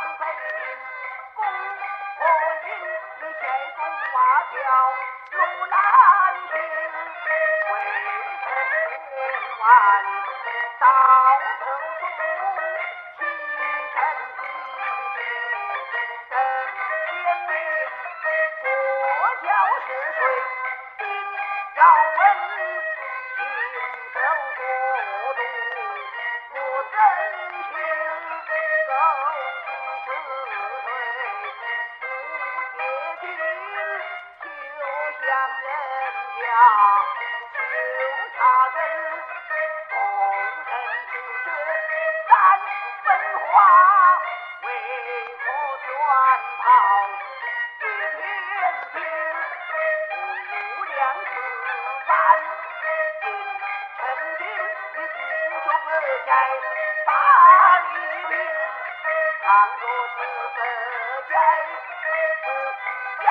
公和营你谢公瓦桥路难行，微臣千万到头中，启程地定，等天明，过桥是谁？定要问大理平，倘若是不在，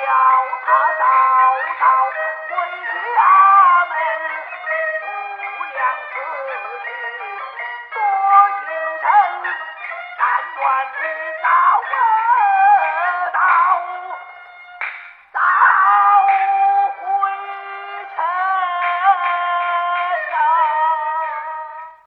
叫他早早回家。